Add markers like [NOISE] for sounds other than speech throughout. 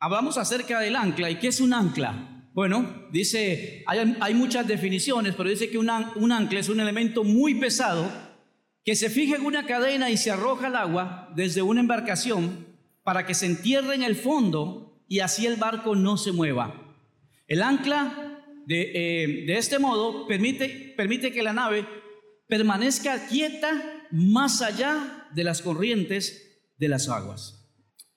hablamos acerca del ancla. ¿Y qué es un ancla? Bueno, dice, hay, muchas definiciones, pero dice que un, un ancla es un elemento muy pesado que se fija en una cadena y se arroja al agua desde una embarcación para que se entierre en el fondo y así el barco no se mueva. El ancla de, eh, de este modo permite, permite que la nave permanezca quieta más allá de las corrientes de las aguas.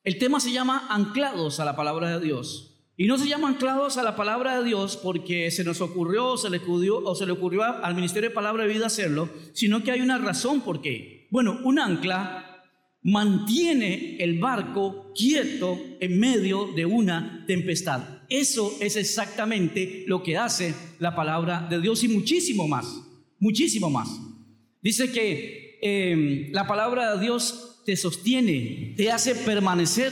El tema se llama anclados a la palabra de Dios. Y no se llama anclados a la palabra de Dios porque se nos ocurrió o se le ocurrió, o se le ocurrió al Ministerio de Palabra de Vida hacerlo, sino que hay una razón por qué. Bueno, un ancla mantiene el barco quieto en medio de una tempestad. Eso es exactamente lo que hace la palabra de Dios y muchísimo más, muchísimo más. Dice que eh, la palabra de Dios te sostiene, te hace permanecer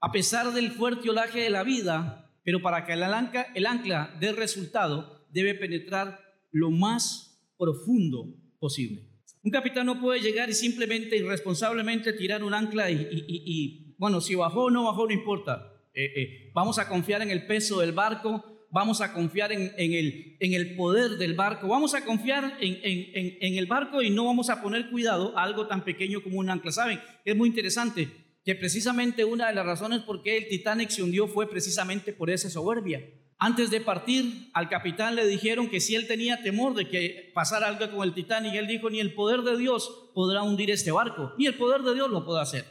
a pesar del fuerte olaje de la vida, pero para que el ancla, el ancla dé resultado, debe penetrar lo más profundo posible. Un capitán no puede llegar y simplemente irresponsablemente tirar un ancla y, bueno, si bajó o no bajó, no importa. Eh, eh, vamos a confiar en el peso del barco, vamos a confiar en, el, poder del barco, vamos a confiar en, en, el barco y no vamos a poner cuidado a algo tan pequeño como un ancla. ¿Saben? Es muy interesante que precisamente una de las razones por qué el Titanic se hundió fue precisamente por esa soberbia. Antes de partir, al capitán le dijeron que si él tenía temor de que pasara algo con el Titanic, él dijo, ni el poder de Dios podrá hundir este barco, ni el poder de Dios lo puede hacer.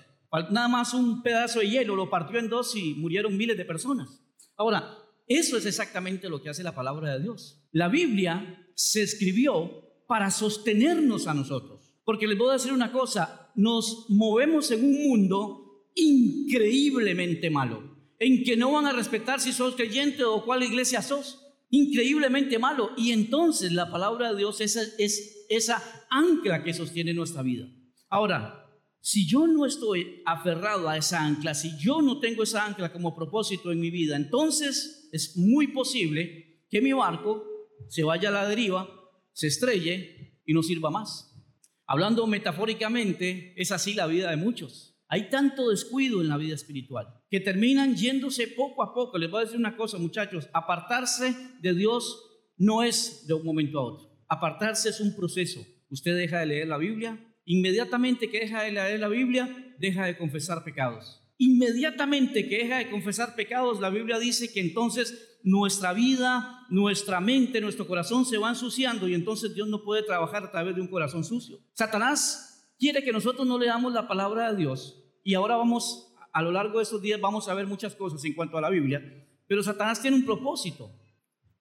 Nada más un pedazo de hielo lo partió en dos y murieron miles de personas. Ahora, eso es exactamente lo que hace la palabra de Dios. La Biblia se escribió para sostenernos a nosotros. Porque les voy a decir una cosa, nos movemos en un mundo increíblemente malo, en que no van a respetar si sos creyente o cuál iglesia sos. Increíblemente malo. Y entonces la palabra de Dios es, es esa ancla que sostiene nuestra vida. Ahora, si yo no estoy aferrado a esa ancla, si yo no tengo esa ancla como propósito en mi vida, entonces es muy posible que mi barco se vaya a la deriva, se estrelle y no sirva más. Hablando metafóricamente, es así la vida de muchos. Hay tanto descuido en la vida espiritual que terminan yéndose poco a poco. Les voy a decir una cosa, muchachos, apartarse de Dios no es de un momento a otro. Apartarse es un proceso. Usted deja de leer la Biblia, Inmediatamente que deja de leer la Biblia, deja de confesar pecados. Inmediatamente que deja de confesar pecados, la Biblia dice que entonces nuestra vida, nuestra mente, nuestro corazón se va ensuciando y entonces Dios no puede trabajar a través de un corazón sucio. Satanás quiere que nosotros no leamos la palabra de Dios y ahora vamos, a lo largo de estos días vamos a ver muchas cosas en cuanto a la Biblia, pero Satanás tiene un propósito,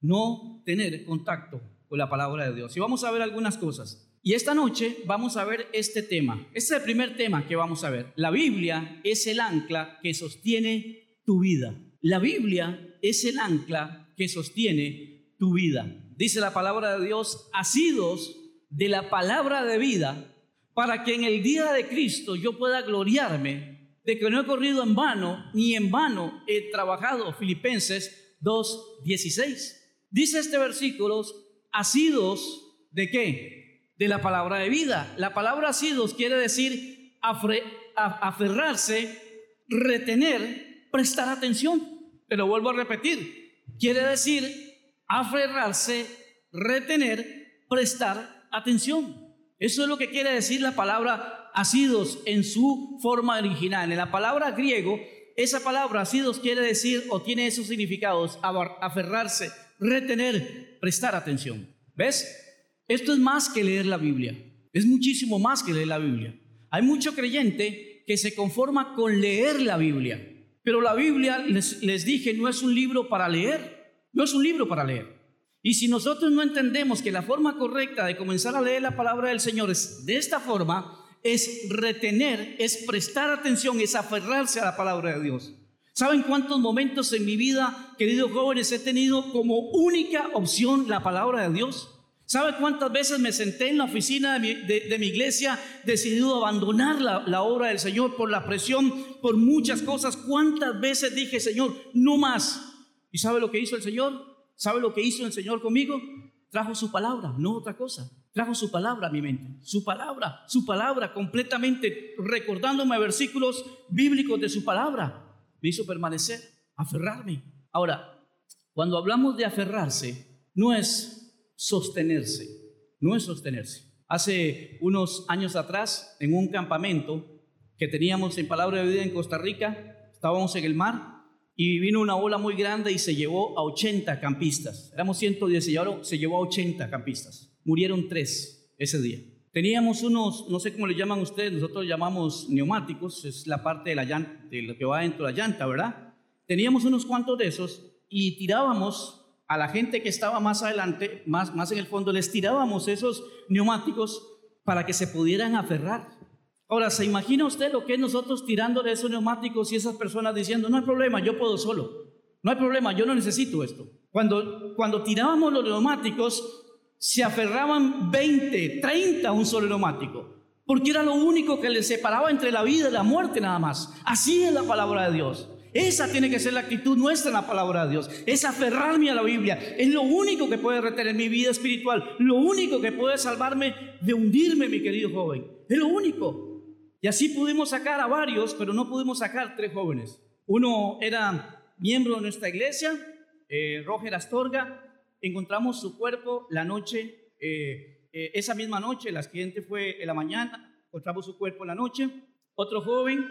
no tener contacto con la palabra de Dios. Y vamos a ver algunas cosas. Y esta noche vamos a ver este tema. Este es el primer tema que vamos a ver. La Biblia es el ancla que sostiene tu vida. La Biblia es el ancla que sostiene tu vida. Dice la palabra de Dios, asidos de la palabra de vida, para que en el día de Cristo yo pueda gloriarme de que no he corrido en vano, ni en vano he trabajado. Filipenses 2.16. Dice este versículo, asidos de qué? De la palabra de vida. La palabra asidos quiere decir aferrarse, retener, prestar atención. Pero vuelvo a repetir, quiere decir aferrarse, retener, prestar atención. Eso es lo que quiere decir la palabra asidos en su forma original. En la palabra griego, esa palabra asidos quiere decir o tiene esos significados, aferrarse, retener, prestar atención. ¿Ves? Esto es más que leer la Biblia, es muchísimo más que leer la Biblia. Hay mucho creyente que se conforma con leer la Biblia, pero la Biblia, les, dije, no es un libro para leer, no es un libro para leer. Y si nosotros no entendemos que la forma correcta de comenzar a leer la palabra del Señor es de esta forma, es retener, es prestar atención, es aferrarse a la palabra de Dios. ¿Saben cuántos momentos en mi vida, queridos jóvenes, he tenido como única opción la palabra de Dios? ¿Sabe cuántas veces me senté en la oficina de mi, iglesia decidido abandonar la, la, obra del Señor por la presión, por muchas cosas? ¿Cuántas veces dije, Señor, no más? ¿Y sabe lo que hizo el Señor? ¿Sabe lo que hizo el Señor conmigo? Trajo su palabra, no otra cosa. Trajo su palabra a mi mente, su palabra, su palabra, completamente recordándome versículos bíblicos de su palabra. Me hizo permanecer. aferrarme. Ahora, cuando hablamos de aferrarse, no es sostenerse, no es sostenerse. Hace unos años atrás, en un campamento que teníamos en Palabra de Vida en Costa Rica, estábamos en el mar y vino una ola muy grande y se llevó a 80 campistas. Éramos 110 y ahora se llevó a 80 campistas. Murieron tres ese día. Teníamos unos, no sé cómo le llaman ustedes, nosotros llamamos neumáticos, es la parte de, la llanta, de lo que va dentro de la llanta, ¿verdad? Teníamos unos cuantos de esos y tirábamos a la gente que estaba más adelante, más, más en el fondo, les tirábamos esos neumáticos para que se pudieran aferrar. Ahora, ¿se imagina usted lo que es nosotros tirando de esos neumáticos y esas personas diciendo, no hay problema, yo puedo solo? No hay problema, yo no necesito esto. Cuando, cuando tirábamos los neumáticos, se aferraban 20, 30 a un solo neumático, porque era lo único que les separaba entre la vida y la muerte nada más. Así es la palabra de Dios. Esa tiene que ser la actitud nuestra en la palabra de Dios. Es aferrarme a la Biblia. Es lo único que puede retener mi vida espiritual. Lo único que puede salvarme de hundirme, mi querido joven. Es lo único. Y así pudimos sacar a varios, pero no pudimos sacar tres jóvenes. Uno era miembro de nuestra iglesia, eh, Roger Astorga. Encontramos su cuerpo la noche, eh, eh, esa misma noche, la siguiente fue en la mañana, encontramos su cuerpo en la noche. Otro joven,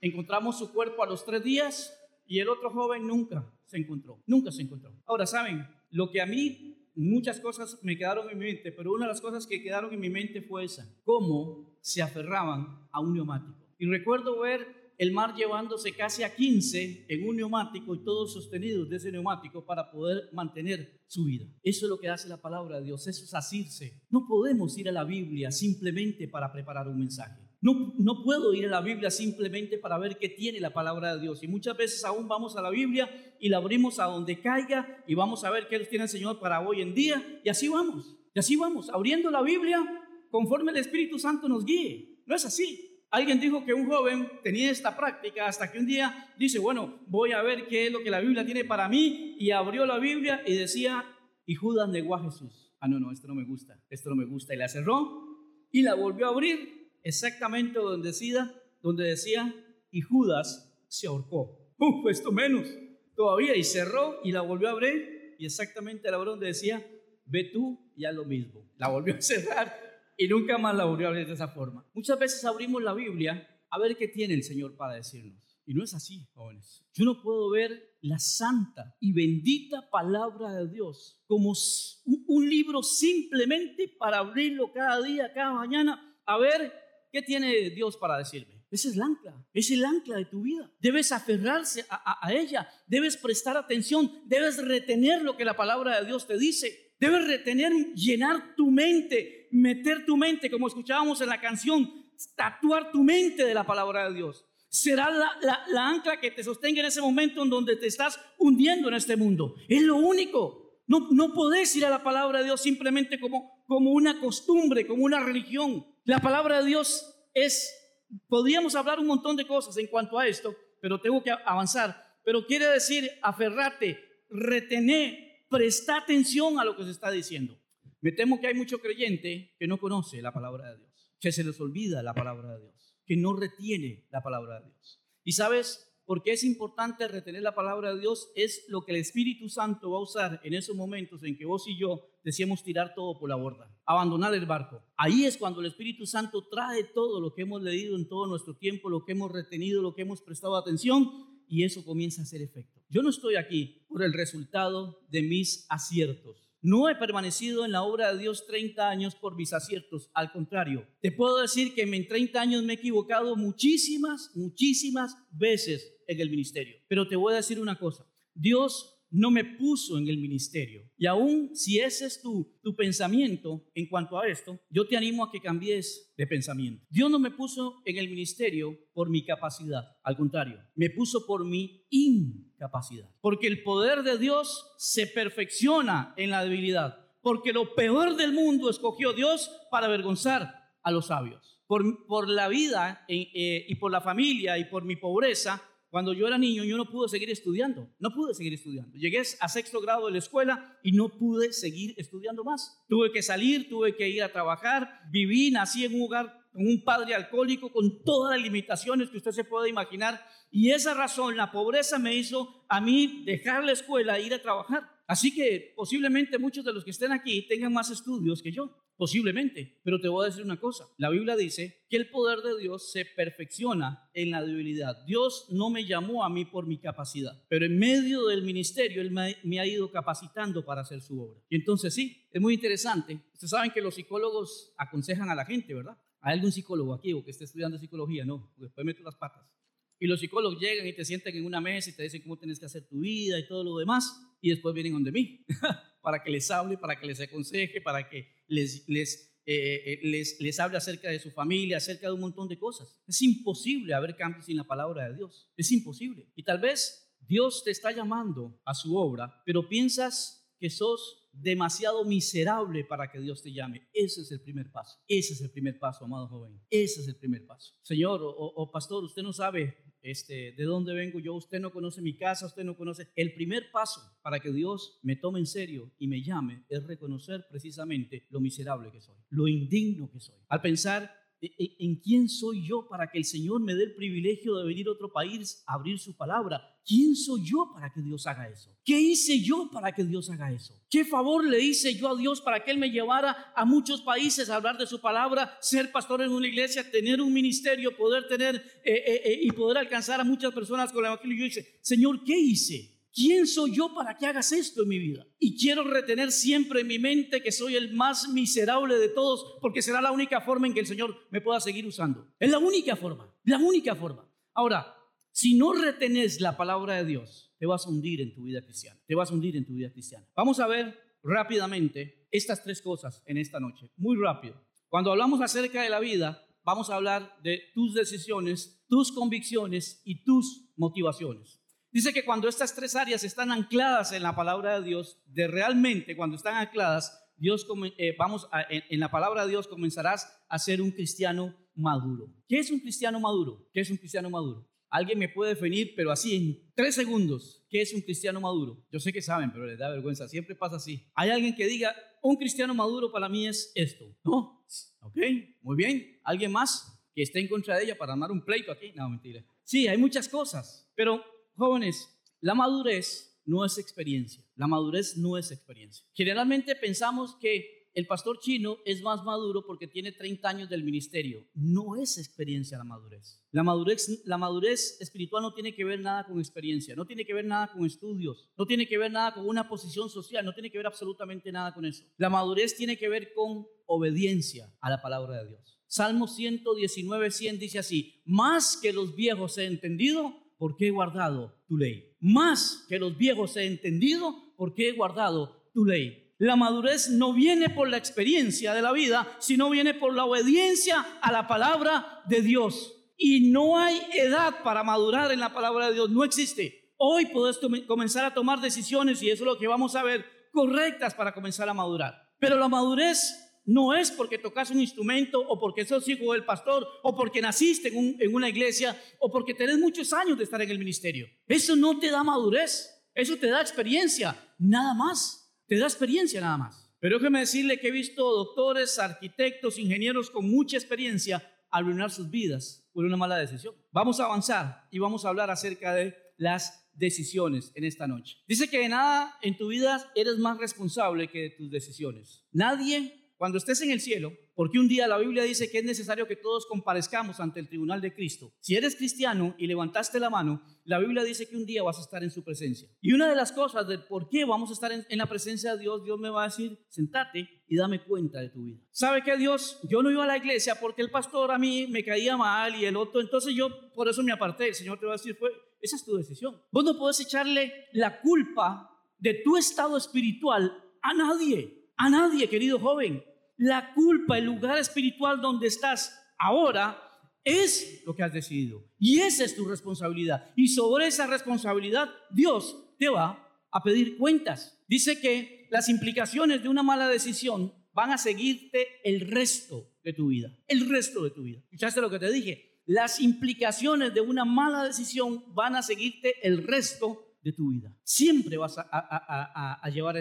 encontramos su cuerpo a los tres días y el otro joven nunca se encontró, nunca se encontró. Ahora, ¿saben? Lo que a mí muchas cosas me quedaron en mi mente, pero una de las cosas que quedaron en mi mente fue esa, cómo se aferraban a un neumático. Y recuerdo ver el mar llevándose casi a 15 en un neumático y todos sostenidos de ese neumático para poder mantener su vida. Eso es lo que hace la palabra de Dios, es asirse. No podemos ir a la Biblia simplemente para preparar un mensaje. No, puedo ir a la Biblia simplemente para ver qué tiene la palabra de Dios. Y muchas veces aún vamos a la Biblia y la abrimos a donde caiga y vamos a ver qué tiene el Señor para hoy en día. Y así vamos, y así vamos, abriendo la Biblia conforme el Espíritu Santo nos guíe. No es así. Alguien dijo que un joven tenía esta práctica hasta que un día dice, bueno, voy a ver qué es lo que la Biblia tiene para mí. Y abrió la Biblia y decía, y Judas negó a Jesús. Ah, no, no, esto no me gusta, esto no me gusta. Y la cerró y la volvió a abrir exactamente donde decía, donde decía, y Judas se ahorcó. Uf, esto menos, todavía, y cerró y la volvió a abrir, y exactamente la donde decía, ve tú y haz lo mismo. La volvió a cerrar y nunca más la volvió a abrir de esa forma. Muchas veces abrimos la Biblia a ver qué tiene el Señor para decirnos. Y no es así, jóvenes. Yo no puedo ver la santa y bendita palabra de Dios como un libro simplemente para abrirlo cada día, cada mañana, a ver ¿qué tiene Dios para decirme? Ese es el ancla, es el ancla de tu vida. Debes aferrarse a, ella, debes prestar atención, debes retener lo que la palabra de Dios te dice. Debes retener, llenar tu mente, meter tu mente, como escuchábamos en la canción, tatuar tu mente de la palabra de Dios. Será la, ancla que te sostenga en ese momento en donde te estás hundiendo en este mundo. Es lo único. No, no podés ir a la palabra de Dios simplemente como, como una costumbre, como una religión. La palabra de Dios es, podríamos hablar un montón de cosas en cuanto a esto, pero tengo que avanzar. Pero quiere decir aferrate, retener, presta atención a lo que se está diciendo. Me temo que hay mucho creyente que no conoce la palabra de Dios, que se les olvida la palabra de Dios, que no retiene la palabra de Dios. Y sabes, porque es importante retener la palabra de Dios, es lo que el Espíritu Santo va a usar en esos momentos en que vos y yo decíamos tirar todo por la borda, abandonar el barco. Ahí es cuando el Espíritu Santo trae todo lo que hemos leído en todo nuestro tiempo, lo que hemos retenido, lo que hemos prestado atención, y eso comienza a hacer efecto. Yo no estoy aquí por el resultado de mis aciertos. No he permanecido en la obra de Dios 30 años por mis aciertos. Al contrario, te puedo decir que en 30 años me he equivocado muchísimas, muchísimas veces en el ministerio. Pero te voy a decir una cosa. Dios no me puso en el ministerio. Y aún si ese es tu, tu pensamiento en cuanto a esto, yo te animo a que cambies de pensamiento. Dios no me puso en el ministerio por mi capacidad, al contrario, me puso por mi incapacidad. Porque el poder de Dios se perfecciona en la debilidad. Porque lo peor del mundo escogió Dios para avergonzar a los sabios. Por, por la vida eh, y por la familia y por mi pobreza, cuando yo era niño, yo no pude seguir estudiando, no pude seguir estudiando. Llegué a sexto grado de la escuela y no pude seguir estudiando más. Tuve que salir, tuve que ir a trabajar, viví, nací en un hogar un padre alcohólico, con todas las limitaciones que usted se puede imaginar. Y esa razón, la pobreza me hizo a mí dejar la escuela e ir a trabajar. Así que posiblemente muchos de los que estén aquí tengan más estudios que yo. Posiblemente, pero te voy a decir una cosa. La Biblia dice que el poder de Dios se perfecciona en la debilidad. Dios no me llamó a mí por mi capacidad, pero en medio del ministerio Él me, ha ido capacitando para hacer su obra. Y entonces sí, es muy interesante. Ustedes saben que los psicólogos aconsejan a la gente, ¿verdad? ¿Hay algún psicólogo aquí o que esté estudiando psicología? No, después meto las patas. Y los psicólogos llegan y te sientan en una mesa y te dicen cómo tienes que hacer tu vida y todo lo demás. Y después vienen donde mí [LAUGHS] para que les hable, para que les aconseje, para que les, les, eh, eh, les, les hable acerca de su familia, acerca de un montón de cosas. Es imposible haber cambios sin la palabra de Dios. Es imposible. Y tal vez Dios te está llamando a su obra, pero piensas que sos demasiado miserable para que Dios te llame. Ese es el primer paso. Ese es el primer paso, amado joven. Ese es el primer paso. Señor o, pastor, usted no sabe este, de dónde vengo yo, usted no conoce mi casa, usted no conoce. El primer paso para que Dios me tome en serio y me llame es reconocer precisamente lo miserable que soy, lo indigno que soy. Al pensar ¿En quién soy yo para que el Señor me dé el privilegio de venir a otro país a abrir su palabra? ¿Quién soy yo para que Dios haga eso? ¿Qué hice yo para que Dios haga eso? ¿Qué favor le hice yo a Dios para que Él me llevara a muchos países a hablar de su palabra, ser pastor en una iglesia, tener un ministerio, poder tener eh, eh, eh, y poder alcanzar a muchas personas con el Evangelio? Yo dice, Señor, ¿qué hice? ¿Quién soy yo para que hagas esto en mi vida? Y quiero retener siempre en mi mente que soy el más miserable de todos, porque será la única forma en que el Señor me pueda seguir usando. Es la única forma, la única forma. Ahora, si no retenes la palabra de Dios, te vas a hundir en tu vida cristiana. Te vas a hundir en tu vida cristiana. Vamos a ver rápidamente estas tres cosas en esta noche, muy rápido. Cuando hablamos acerca de la vida, vamos a hablar de tus decisiones, tus convicciones y tus motivaciones. Dice que cuando estas tres áreas están ancladas en la palabra de Dios, de realmente cuando están ancladas, Dios eh, vamos en, la palabra de Dios comenzarás a ser un cristiano maduro. ¿Qué es un cristiano maduro? ¿Qué es un cristiano maduro? Alguien me puede definir, pero así en tres segundos, ¿qué es un cristiano maduro? Yo sé que saben, pero les da vergüenza. Siempre pasa así. Hay alguien que diga, un cristiano maduro para mí es esto. ¿No? Ok, muy bien. ¿Alguien más que esté en contra de ella para armar un pleito aquí? No, mentira. Sí, hay muchas cosas, pero Jóvenes, la madurez no es experiencia. La madurez no es experiencia. Generalmente pensamos que el pastor chino es más maduro porque tiene 30 años del ministerio. No es experiencia la madurez. La madurez, la madurez espiritual no tiene que ver nada con experiencia, no tiene que ver nada con estudios, no tiene que ver nada con una posición social, no tiene que ver absolutamente nada con eso. La madurez tiene que ver con obediencia a la palabra de Dios. Salmo 119, 100 dice así, más que los viejos he entendido, porque he guardado tu ley. Más que los viejos he entendido, porque he guardado tu ley. La madurez no viene por la experiencia de la vida, sino viene por la obediencia a la palabra de Dios. Y no hay edad para madurar en la palabra de Dios, no existe. Hoy puedes comenzar a tomar decisiones, y eso es lo que vamos a ver, correctas para comenzar a madurar. Pero la madurez no es porque tocas un instrumento o porque sos hijo del pastor o porque naciste en, una iglesia o porque tenés muchos años de estar en el ministerio. Eso no te da madurez, eso te da experiencia, nada más. Te da experiencia nada más. Pero déjeme decirle que he visto doctores, arquitectos, ingenieros con mucha experiencia arruinar sus vidas por una mala decisión. Vamos a avanzar y vamos a hablar acerca de las decisiones en esta noche. Dice que de nada en tu vida eres más responsable que de tus decisiones. Nadie cuando estés en el cielo, porque un día la Biblia dice que es necesario que todos comparezcamos ante el tribunal de Cristo. Si eres cristiano y levantaste la mano, la Biblia dice que un día vas a estar en su presencia. Y una de las cosas de por qué vamos a estar en, la presencia de Dios, Dios me va a decir, sentate y dame cuenta de tu vida. ¿Sabe qué Dios? Yo no iba a la iglesia porque el pastor a mí me caía mal y el otro, entonces yo por eso me aparté. El Señor te va a decir, fue, esa es tu decisión. Vos no puedes echarle la culpa de tu estado espiritual a nadie. A nadie, querido joven. La culpa, el lugar espiritual donde estás ahora, es lo que has decidido. Y esa es tu responsabilidad. Y sobre esa responsabilidad, Dios te va a pedir cuentas. Dice que las implicaciones de una mala decisión van a seguirte el resto de tu vida. El resto de tu vida. ¿Escuchaste lo que te dije? Las implicaciones de una mala decisión van a seguirte el resto de tu vida. Siempre vas a, llevar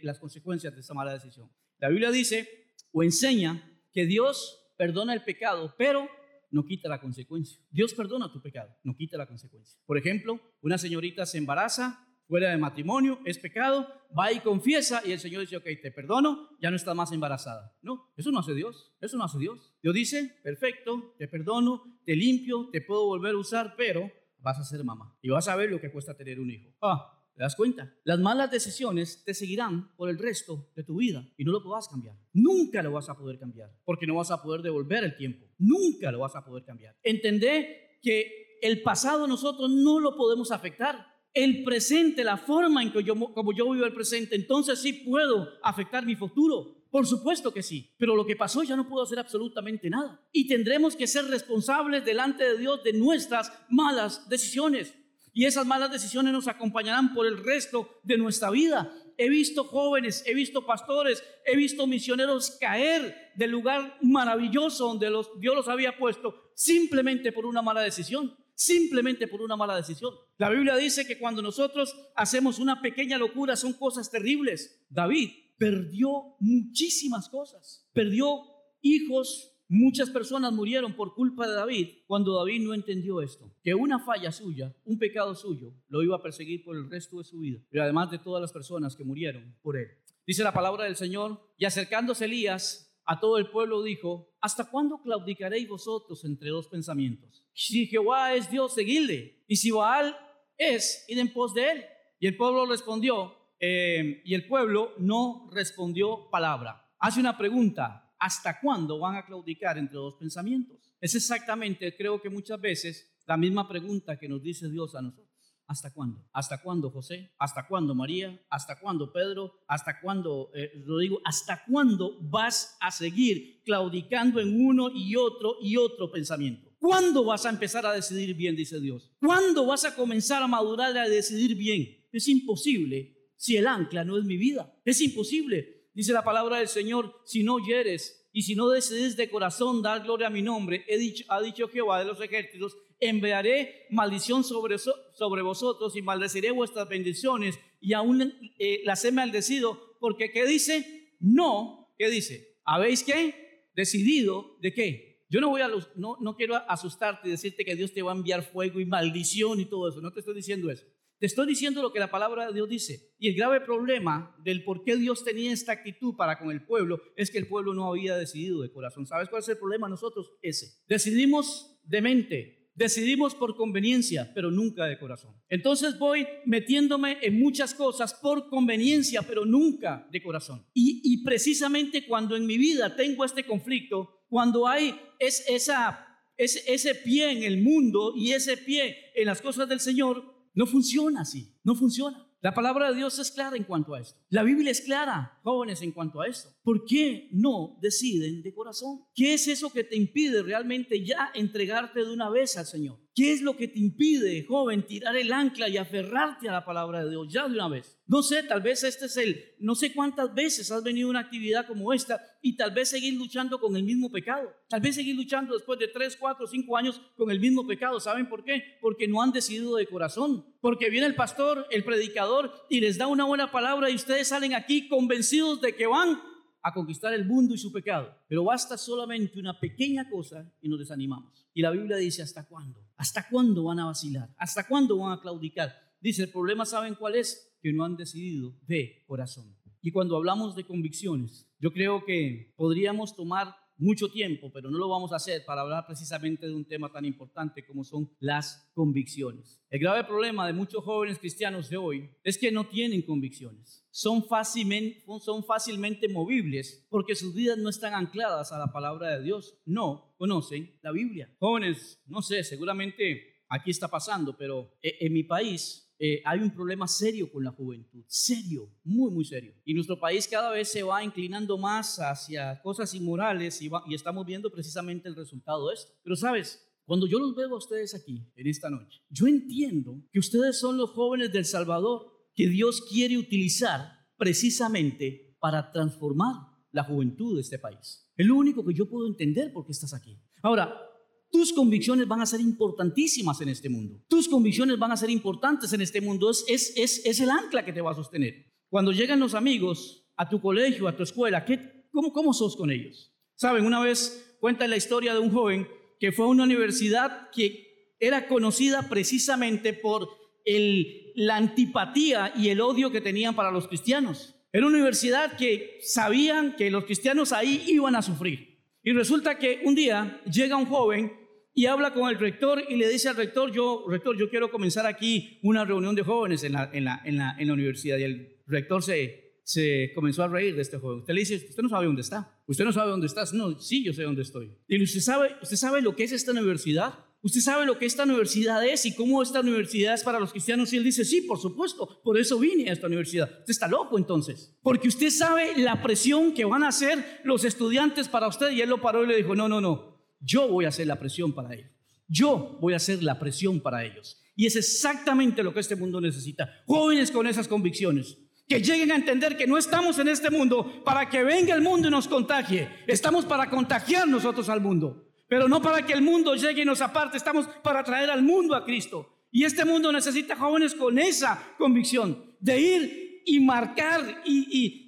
las consecuencias de esa mala decisión. La Biblia dice o enseña que Dios perdona el pecado, pero no quita la consecuencia. Dios perdona tu pecado, no quita la consecuencia. Por ejemplo, una señorita se embaraza fuera de matrimonio, es pecado, va y confiesa y el Señor dice, ok, te perdono, ya no estás más embarazada. No, eso no hace Dios, eso no hace Dios. Dios dice, perfecto, te perdono, te limpio, te puedo volver a usar, pero vas a ser mamá y vas a ver lo que cuesta tener un hijo. Ah, ¿Te das cuenta? Las malas decisiones te seguirán por el resto de tu vida y no lo podrás cambiar. Nunca lo vas a poder cambiar porque no vas a poder devolver el tiempo. Nunca lo vas a poder cambiar. Entendé que el pasado nosotros no lo podemos afectar. El presente, la forma en que yo, como yo vivo el presente, entonces sí puedo afectar mi futuro. Por supuesto que sí, pero lo que pasó ya no puedo hacer absolutamente nada. Y tendremos que ser responsables delante de Dios de nuestras malas decisiones y esas malas decisiones nos acompañarán por el resto de nuestra vida. He visto jóvenes, he visto pastores, he visto misioneros caer del lugar maravilloso donde Dios los había puesto simplemente por una mala decisión, simplemente por una mala decisión. La Biblia dice que cuando nosotros hacemos una pequeña locura son cosas terribles. David perdió muchísimas cosas, perdió hijos, Muchas personas murieron por culpa de David cuando David no entendió esto, que una falla suya, un pecado suyo, lo iba a perseguir por el resto de su vida, pero además de todas las personas que murieron por él. Dice la palabra del Señor, y acercándose Elías a todo el pueblo dijo, ¿hasta cuándo claudicaréis vosotros entre dos pensamientos? Si Jehová es Dios, seguidle, y si Baal es, id en pos de él. Y el pueblo respondió, eh, y el pueblo no respondió palabra. Hace una pregunta, ¿hasta cuándo van a claudicar entre dos pensamientos? Es exactamente, creo que muchas veces, la misma pregunta que nos dice Dios a nosotros. ¿Hasta cuándo? ¿Hasta cuándo José? ¿Hasta cuándo María? ¿Hasta cuándo Pedro? ¿Hhasta cuándo eh, Rodrigo? ¿Hasta cuándo vas a seguir claudicando en uno y otro y otro pensamiento? ¿Cuándo vas a empezar a decidir bien, dice Dios? ¿Cuándo vas a comenzar a madurar a decidir bien? Es imposible si el ancla no es mi vida. Es imposible. Dice la palabra del Señor, si no hieres y si no decides de corazón dar gloria a mi nombre, ha dicho Jehová de los ejércitos, enviaré maldición sobre, sobre vosotros y maldeciré vuestras bendiciones y aún eh, las he maldecido, porque ¿qué dice? No, ¿qué dice? ¿Habéis qué? Decidido de qué? Yo no voy a no, no quiero asustarte y decirte que Dios te va a enviar fuego y maldición y todo eso, no te estoy diciendo eso. Te estoy diciendo lo que la palabra de Dios dice. Y el grave problema del por qué Dios tenía esta actitud para con el pueblo es que el pueblo no había decidido de corazón. ¿Sabes cuál es el problema nosotros? Ese. Decidimos de mente, decidimos por conveniencia, pero nunca de corazón. Entonces voy metiéndome en muchas cosas por conveniencia, pero nunca de corazón. Y, precisamente cuando en mi vida tengo este conflicto, cuando hay es, esa, ese pie en el mundo y ese pie en las cosas del Señor, no funciona así, no funciona. La palabra de Dios es clara en cuanto a esto. La Biblia es clara, jóvenes, en cuanto a esto. ¿Por qué no deciden de corazón? ¿Qué es eso que te impide realmente ya entregarte de una vez al Señor? ¿Qué es lo que te impide, joven, tirar el ancla y aferrarte a la palabra de Dios ya de una vez? No sé, tal vez este es el, no sé cuántas veces has venido a una actividad como esta y tal vez seguir luchando con el mismo pecado. Tal vez seguir luchando después de 3, 4, 5 años con el mismo pecado. ¿Saben por qué? Porque no han decidido de corazón. Porque viene el pastor, el predicador y les da una buena palabra y ustedes salen aquí convencidos de que van a conquistar el mundo y su pecado. Pero basta solamente una pequeña cosa y nos desanimamos. Y la Biblia dice, ¿hasta cuándo? ¿Hasta cuándo van a vacilar? ¿Hasta cuándo van a claudicar? Dice, el problema, ¿saben cuál es? Que no han decidido de corazón. Y cuando hablamos de convicciones, yo creo que podríamos tomar mucho tiempo, pero no lo vamos a hacer para hablar precisamente de un tema tan importante como son las convicciones. El grave problema de muchos jóvenes cristianos de hoy es que no tienen convicciones. Son fácilmente, son fácilmente movibles porque sus vidas no están ancladas a la palabra de Dios. No conocen la Biblia. Jóvenes, no sé, seguramente aquí está pasando, pero en mi país eh, hay un problema serio con la juventud, serio, muy, muy serio. Y nuestro país cada vez se va inclinando más hacia cosas inmorales y, estamos viendo precisamente el resultado de esto. Pero sabes, cuando yo los veo a ustedes aquí en esta noche, yo entiendo que ustedes son los jóvenes del Salvador que Dios quiere utilizar precisamente para transformar la juventud de este país. Es lo único que yo puedo entender por qué estás aquí. Ahora, tus convicciones van a ser importantísimas en este mundo. Tus convicciones van a ser importantes en este mundo. Es, es, es, es el ancla que te va a sostener. Cuando llegan los amigos a tu colegio, a tu escuela, ¿qué, cómo, ¿cómo sos con ellos? Saben, una vez cuenta la historia de un joven que fue a una universidad que era conocida precisamente por el, la antipatía y el odio que tenían para los cristianos. Era una universidad que sabían que los cristianos ahí iban a sufrir. Y resulta que un día llega un joven y habla con el rector y le dice al rector, yo, rector, yo quiero comenzar aquí una reunión de jóvenes en la, en la, en la, en la universidad. Y el rector se, se comenzó a reír de este joven. Usted le dice, usted no sabe dónde está. Usted no sabe dónde estás. No, sí, yo sé dónde estoy. Y usted sabe, usted sabe lo que es esta universidad. ¿Usted sabe lo que esta universidad es y cómo esta universidad es para los cristianos? Y él dice, sí, por supuesto, por eso vine a esta universidad. Usted está loco entonces, porque usted sabe la presión que van a hacer los estudiantes para usted. Y él lo paró y le dijo, no, no, no, yo voy a hacer la presión para ellos. Yo voy a hacer la presión para ellos. Y es exactamente lo que este mundo necesita. Jóvenes con esas convicciones. Que lleguen a entender que no estamos en este mundo para que venga el mundo y nos contagie. Estamos para contagiar nosotros al mundo pero no para que el mundo llegue y nos aparte, estamos para traer al mundo a Cristo. Y este mundo necesita jóvenes con esa convicción de ir y marcar y,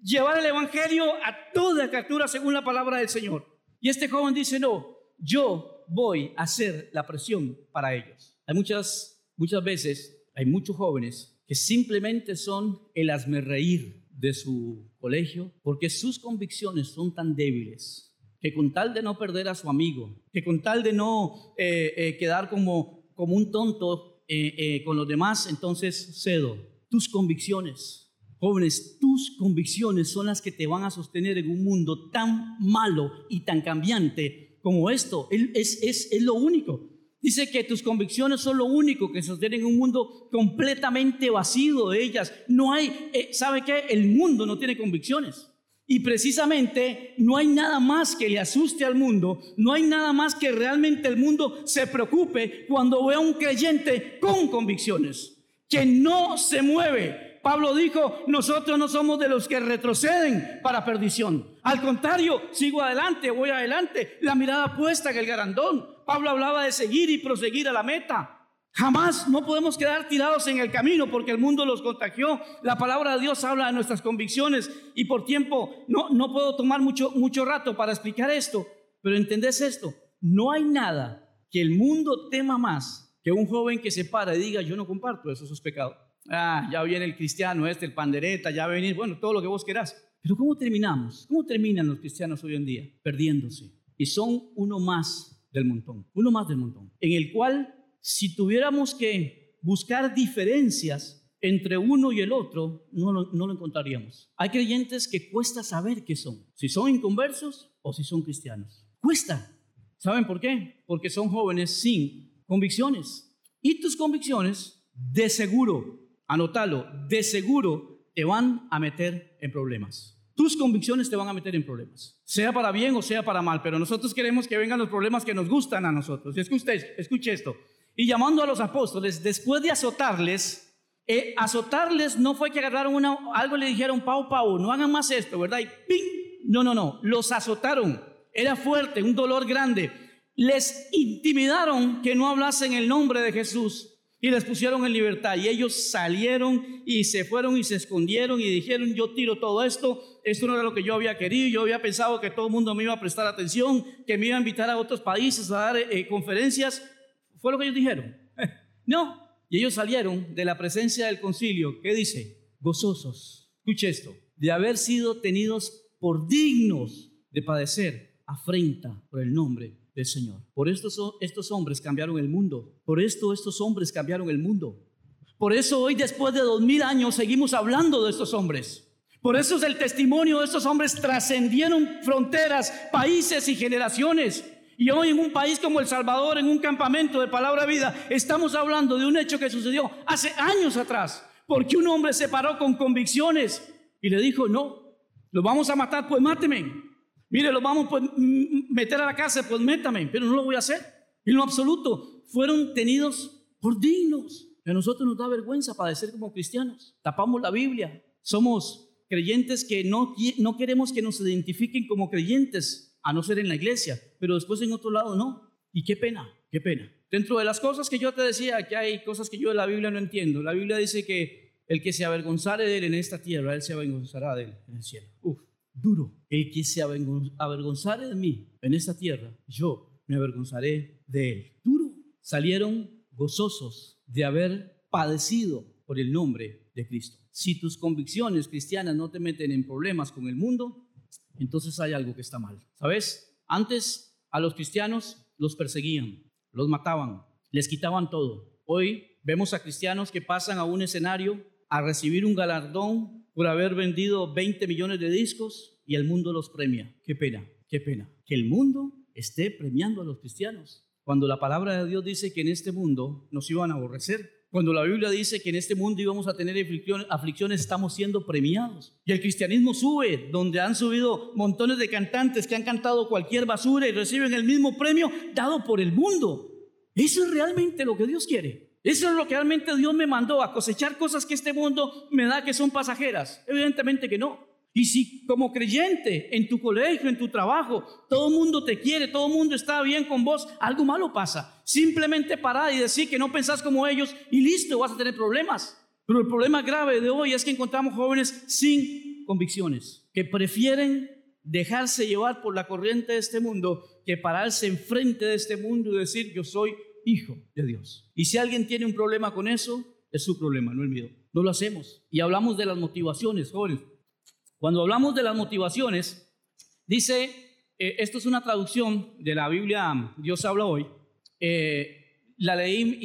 llevar el Evangelio a toda criatura según la palabra del Señor. Y este joven dice, no, yo voy a hacer la presión para ellos. Hay muchas, muchas veces, hay muchos jóvenes que simplemente son el reír de su colegio porque sus convicciones son tan débiles que con tal de no perder a su amigo, que con tal de no eh, eh, quedar como, como un tonto eh, con los demás, entonces cedo. Tus convicciones, jóvenes, tus convicciones son las que te van a sostener en un mundo tan malo y tan cambiante como esto. Es, es, es lo único. Dice que tus convicciones son lo único que sostienen un mundo completamente vacío de ellas. No hay, ¿sabe qué? El mundo no tiene convicciones. Y precisamente no hay nada más que le asuste al mundo, no hay nada más que realmente el mundo se preocupe cuando ve a un creyente con convicciones, que no se mueve. Pablo dijo, nosotros no somos de los que retroceden para perdición. Al contrario, sigo adelante, voy adelante, la mirada puesta en el garandón. Pablo hablaba de seguir y proseguir a la meta. Jamás no podemos quedar tirados en el camino porque el mundo los contagió. La palabra de Dios habla de nuestras convicciones y por tiempo no, no puedo tomar mucho, mucho rato para explicar esto, pero entendés esto. No hay nada que el mundo tema más que un joven que se para y diga yo no comparto eso, eso es pecado. Ah, ya viene el cristiano este, el pandereta, ya va a venir, bueno, todo lo que vos querás. Pero ¿cómo terminamos? ¿Cómo terminan los cristianos hoy en día? Perdiéndose. Y son uno más del montón, uno más del montón, en el cual si tuviéramos que buscar diferencias entre uno y el otro, no lo, encontraríamos. Hay creyentes que cuesta saber qué son, si son inconversos o si son cristianos. Cuesta. ¿Saben por qué? Porque son jóvenes sin convicciones. Y tus convicciones, de seguro, anótalo, de seguro te van a meter en problemas. Tus convicciones te van a meter en problemas, sea para bien o sea para mal, pero nosotros queremos que vengan los problemas que nos gustan a nosotros. Y escuche, escuche esto, y llamando a los apóstoles, después de azotarles, eh, azotarles no fue que agarraron una, algo y le dijeron, Pau, Pau, no hagan más esto, ¿verdad? Y ¡ping! No, no, no, los azotaron. Era fuerte, un dolor grande. Les intimidaron que no hablasen el nombre de Jesús y les pusieron en libertad. Y ellos salieron y se fueron y se escondieron y dijeron, yo tiro todo esto, esto no era lo que yo había querido, yo había pensado que todo el mundo me iba a prestar atención, que me iba a invitar a otros países a dar eh, conferencias, fue lo que ellos dijeron. [LAUGHS] no. Y ellos salieron de la presencia del concilio. ¿Qué dice? Gozosos. Escuche esto. De haber sido tenidos por dignos de padecer afrenta por el nombre del Señor. Por esto estos hombres cambiaron el mundo. Por esto estos hombres cambiaron el mundo. Por eso hoy, después de dos mil años, seguimos hablando de estos hombres. Por eso es el testimonio de estos hombres trascendieron fronteras, países y generaciones. Y hoy en un país como El Salvador, en un campamento de palabra vida, estamos hablando de un hecho que sucedió hace años atrás, porque un hombre se paró con convicciones y le dijo, no, lo vamos a matar, pues máteme. Mire, lo vamos a meter a la cárcel, pues métame, pero no lo voy a hacer. En lo absoluto, fueron tenidos por dignos. A nosotros nos da vergüenza padecer como cristianos. Tapamos la Biblia. Somos creyentes que no, no queremos que nos identifiquen como creyentes a no ser en la iglesia, pero después en otro lado no. Y qué pena, qué pena. Dentro de las cosas que yo te decía, que hay cosas que yo de la Biblia no entiendo. La Biblia dice que el que se avergonzare de él en esta tierra, él se avergonzará de él en el cielo. Uf, duro. El que se avergonzare de mí en esta tierra, yo me avergonzaré de él. Duro. Salieron gozosos de haber padecido por el nombre de Cristo. Si tus convicciones cristianas no te meten en problemas con el mundo, entonces hay algo que está mal. ¿Sabes? Antes a los cristianos los perseguían, los mataban, les quitaban todo. Hoy vemos a cristianos que pasan a un escenario a recibir un galardón por haber vendido 20 millones de discos y el mundo los premia. Qué pena, qué pena. Que el mundo esté premiando a los cristianos. Cuando la palabra de Dios dice que en este mundo nos iban a aborrecer, cuando la Biblia dice que en este mundo íbamos a tener aflicciones, estamos siendo premiados. Y el cristianismo sube, donde han subido montones de cantantes que han cantado cualquier basura y reciben el mismo premio dado por el mundo. Eso es realmente lo que Dios quiere. Eso es lo que realmente Dios me mandó a cosechar cosas que este mundo me da que son pasajeras. Evidentemente que no. Y si como creyente en tu colegio, en tu trabajo, todo el mundo te quiere, todo el mundo está bien con vos, algo malo pasa. Simplemente parar y decir que no pensás como ellos y listo, vas a tener problemas. Pero el problema grave de hoy es que encontramos jóvenes sin convicciones, que prefieren dejarse llevar por la corriente de este mundo que pararse enfrente de este mundo y decir yo soy hijo de Dios. Y si alguien tiene un problema con eso, es su problema, no el mío. No lo hacemos. Y hablamos de las motivaciones, jóvenes. Cuando hablamos de las motivaciones, dice, eh, esto es una traducción de la Biblia Dios habla hoy, eh, la leí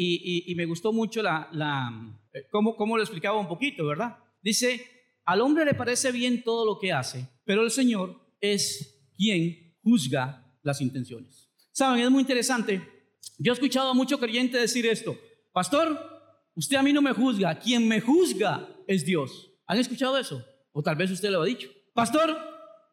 y, me gustó mucho la, la eh, cómo, cómo lo explicaba un poquito, ¿verdad? Dice, al hombre le parece bien todo lo que hace, pero el Señor es quien juzga las intenciones. Saben, es muy interesante. Yo he escuchado a muchos creyentes decir esto, pastor, usted a mí no me juzga, quien me juzga es Dios. ¿Han escuchado eso? O tal vez usted lo ha dicho. Pastor,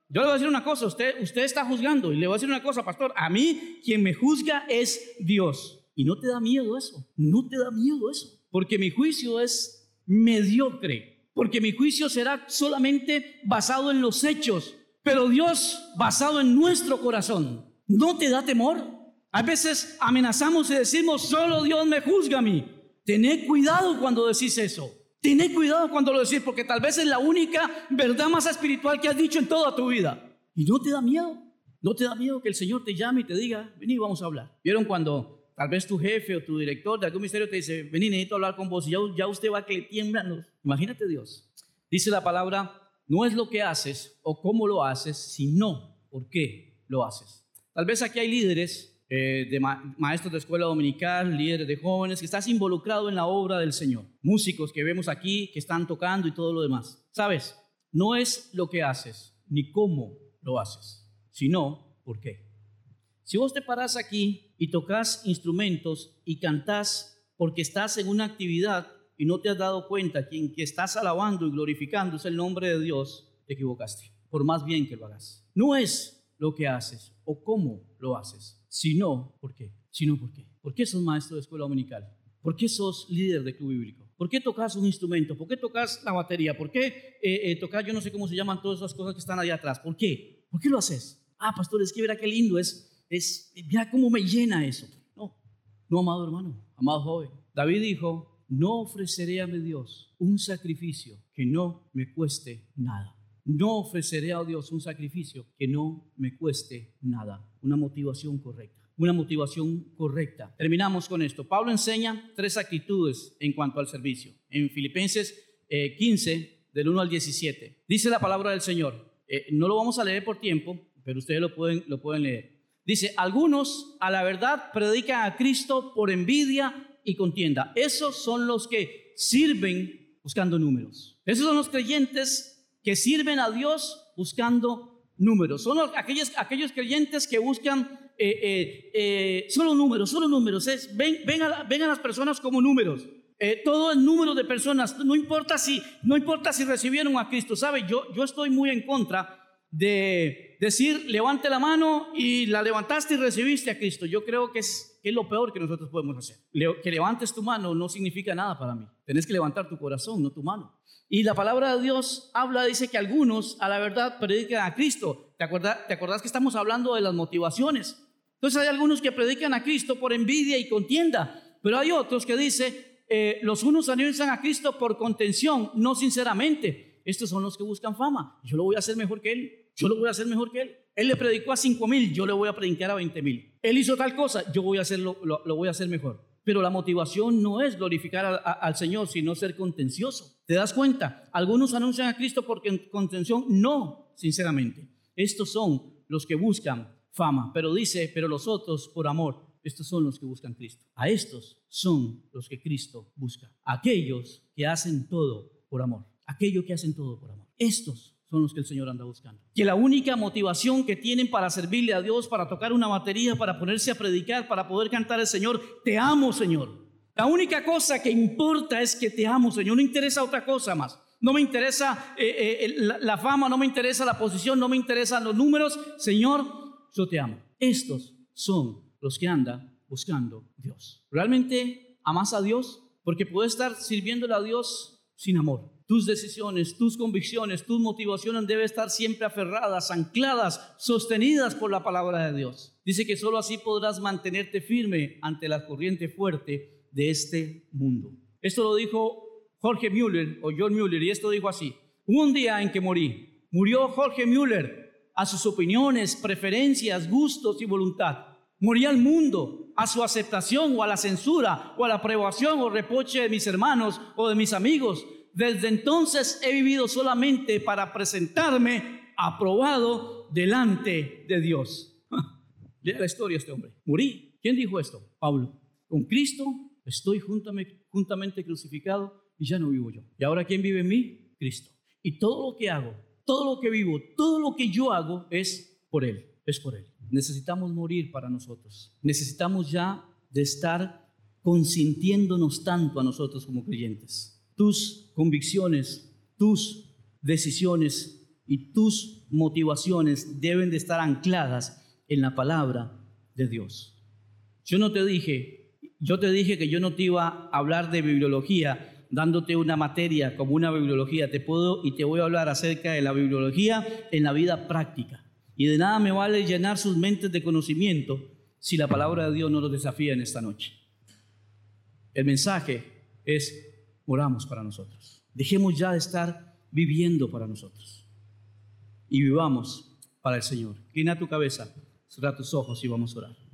yo le voy a decir una cosa, usted, usted está juzgando y le voy a decir una cosa, pastor, a mí quien me juzga es Dios. Y no te da miedo eso, no te da miedo eso, porque mi juicio es mediocre, porque mi juicio será solamente basado en los hechos, pero Dios basado en nuestro corazón. ¿No te da temor? A veces amenazamos y decimos, solo Dios me juzga a mí. Tened cuidado cuando decís eso. Tened cuidado cuando lo decís, porque tal vez es la única verdad más espiritual que has dicho en toda tu vida. Y no te da miedo. No te da miedo que el Señor te llame y te diga, vení, vamos a hablar. ¿Vieron cuando tal vez tu jefe o tu director de algún ministerio te dice, vení, necesito hablar con vos y ya, usted va que le Imagínate Dios. Dice la palabra, no es lo que haces o cómo lo haces, sino por qué lo haces. Tal vez aquí hay líderes eh, de maestros de escuela dominical, líderes de jóvenes, que estás involucrado en la obra del Señor. Músicos que vemos aquí, que están tocando y todo lo demás. Sabes, no es lo que haces, ni cómo lo haces, sino por qué. Si vos te paras aquí y tocas instrumentos y cantás porque estás en una actividad y no te has dado cuenta que en que estás alabando y glorificando es el nombre de Dios, te equivocaste, por más bien que lo hagas. No es lo que haces o cómo lo haces, sino por qué. Sino por qué. ¿Por qué sos maestro de escuela dominical? ¿Por qué sos líder de club bíblico? ¿Por qué tocas un instrumento? ¿Por qué tocas la batería? ¿Por qué eh, eh, tocas, yo no sé cómo se llaman todas esas cosas que están allá atrás? ¿Por qué? ¿Por qué lo haces? Ah, pastor, es que verá qué lindo es, es, mira cómo me llena eso. No, no, amado hermano, amado joven. David dijo, no ofreceré a mi Dios un sacrificio que no me cueste nada. No ofreceré a Dios un sacrificio que no me cueste nada. Una motivación correcta. Una motivación correcta. Terminamos con esto. Pablo enseña tres actitudes en cuanto al servicio. En Filipenses 15, eh, del 1 al 17. Dice la palabra del Señor. Eh, no lo vamos a leer por tiempo, pero ustedes lo pueden, lo pueden leer. Dice, algunos a la verdad predican a Cristo por envidia y contienda. Esos son los que sirven buscando números. Esos son los creyentes que sirven a Dios buscando números. Son aquellos, aquellos creyentes que buscan eh, eh, eh, solo números, solo números. Es, ven, ven, a, las personas como números. todo el número de personas, no importa si, no importa si recibieron a Cristo. ¿Sabe? Yo, yo estoy muy en contra de decir, levante la mano y la levantaste y recibiste a Cristo. Yo creo que es, que es lo peor que nosotros podemos hacer. que levantes tu mano no significa nada para mí. Tenés que levantar tu corazón, no tu mano. Y la palabra de Dios habla, dice que algunos a la verdad predican a Cristo. ¿Te acuerdas, ¿Te acordás que estamos hablando de las motivaciones? Entonces hay algunos que predican a Cristo por envidia y contienda, pero hay otros que dicen, eh, los unos anuncian a Cristo por contención, no sinceramente. Estos son los que buscan fama. Yo lo voy a hacer mejor que él. yo lo voy a hacer mejor que él. Él le predicó a cinco mil, yo le voy a predicar a 20 mil. Él hizo tal cosa, yo voy a hacerlo, lo, lo voy a hacer mejor. Pero la motivación no es glorificar a, a, al Señor, sino ser contencioso. ¿Te das cuenta? Algunos anuncian a Cristo porque contención, no, sinceramente. Estos son los que buscan fama, pero dice, pero los otros por amor. Estos son los que buscan Cristo. A estos son los que Cristo busca. Aquellos que hacen todo por amor. Aquellos que hacen todo por amor. Estos son los que el Señor anda buscando. Que la única motivación que tienen para servirle a Dios, para tocar una batería, para ponerse a predicar, para poder cantar al Señor, te amo Señor. La única cosa que importa es que te amo Señor, no interesa otra cosa más. No me interesa eh, eh, la, fama, no me interesa la posición, no me interesan los números. Señor, yo te amo. Estos son los que andan buscando Dios. ¿Realmente amas a Dios? Porque puedes estar sirviéndole a Dios sin amor. Tus decisiones, tus convicciones, tus motivaciones deben estar siempre aferradas, ancladas, sostenidas por la palabra de Dios. Dice que solo así podrás mantenerte firme ante la corriente fuerte de este mundo. Esto lo dijo Jorge Müller o John Müller y esto dijo así. Un día en que morí. Murió Jorge Müller a sus opiniones, preferencias, gustos y voluntad. Moría al mundo, a su aceptación o a la censura o a la aprobación o reproche de mis hermanos o de mis amigos. Desde entonces he vivido solamente para presentarme aprobado delante de Dios. Lea la historia este hombre. Morí. ¿Quién dijo esto? Pablo. Con Cristo estoy juntamente crucificado y ya no vivo yo. ¿Y ahora quién vive en mí? Cristo. Y todo lo que hago, todo lo que vivo, todo lo que yo hago es por Él, es por Él. Necesitamos morir para nosotros. Necesitamos ya de estar consintiéndonos tanto a nosotros como creyentes tus convicciones, tus decisiones y tus motivaciones deben de estar ancladas en la palabra de Dios. Yo no te dije, yo te dije que yo no te iba a hablar de bibliología dándote una materia como una bibliología, te puedo y te voy a hablar acerca de la bibliología en la vida práctica. Y de nada me vale llenar sus mentes de conocimiento si la palabra de Dios no los desafía en esta noche. El mensaje es oramos para nosotros. Dejemos ya de estar viviendo para nosotros y vivamos para el Señor. Inclina tu cabeza, cierra tus ojos y vamos a orar.